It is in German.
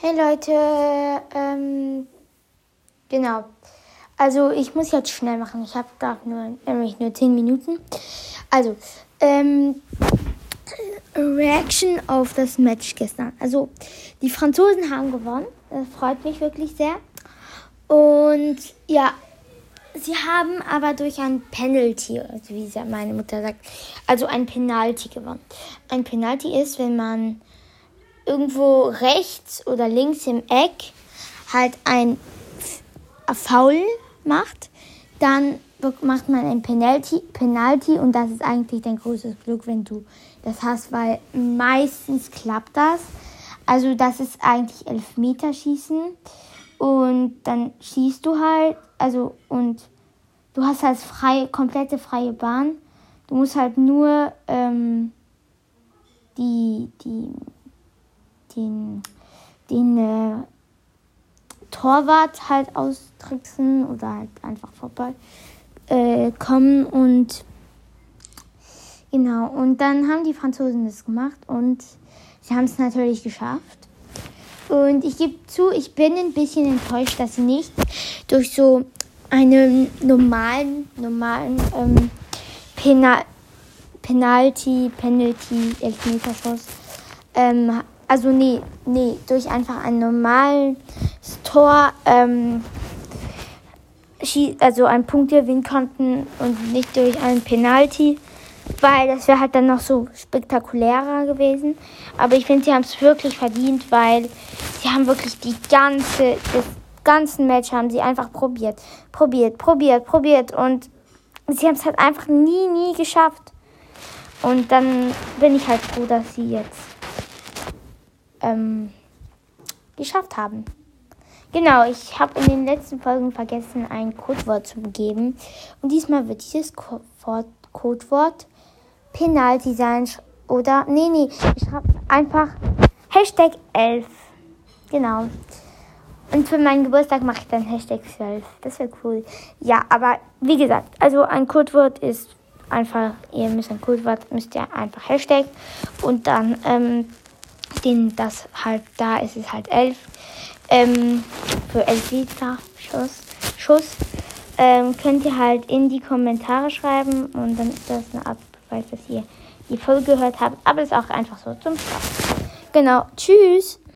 Hey Leute, ähm, genau. Also ich muss jetzt schnell machen. Ich habe da nur, nämlich nur 10 Minuten. Also, ähm, Reaction auf das Match gestern. Also, die Franzosen haben gewonnen. Das freut mich wirklich sehr. Und ja, sie haben aber durch ein Penalty, also wie meine Mutter sagt, also ein Penalty gewonnen. Ein Penalty ist, wenn man irgendwo rechts oder links im Eck halt ein Foul macht, dann macht man ein Penalty, Penalty und das ist eigentlich dein großes Glück, wenn du das hast, weil meistens klappt das. Also das ist eigentlich Elfmeterschießen und dann schießt du halt, also und du hast halt frei, komplette freie Bahn. Du musst halt nur ähm, die, die den, den äh, Torwart halt austricksen oder halt einfach vorbei äh, kommen und genau und dann haben die Franzosen das gemacht und sie haben es natürlich geschafft. Und ich gebe zu, ich bin ein bisschen enttäuscht, dass sie nicht durch so einen normalen normalen ähm, Penal Penalty, Penalty, Elfmeterschuss ähm, also nee, nee, durch einfach ein normales Tor, ähm, also einen Punkt gewinnen konnten und nicht durch einen Penalty, weil das wäre halt dann noch so spektakulärer gewesen. Aber ich finde, sie haben es wirklich verdient, weil sie haben wirklich die ganze, das ganze Match haben sie einfach probiert, probiert, probiert, probiert und sie haben es halt einfach nie, nie geschafft. Und dann bin ich halt froh, dass sie jetzt ähm, geschafft haben. Genau, ich habe in den letzten Folgen vergessen, ein Codewort zu geben. Und diesmal wird dieses Codewort Penalty sein. Oder, nee, nee, ich schreibe einfach Hashtag 11. Genau. Und für meinen Geburtstag mache ich dann Hashtag 12. Das wäre cool. Ja, aber wie gesagt, also ein Codewort ist einfach, ihr müsst ein Codewort, müsst ihr einfach Hashtag und dann ähm, den das halt da ist es halt 11 ähm, für 11 Liter Schuss, Schuss ähm, könnt ihr halt in die Kommentare schreiben und dann ist das eine Art Beweis, dass ihr die Folge gehört habt, aber ist auch einfach so zum Spaß. Genau, tschüss!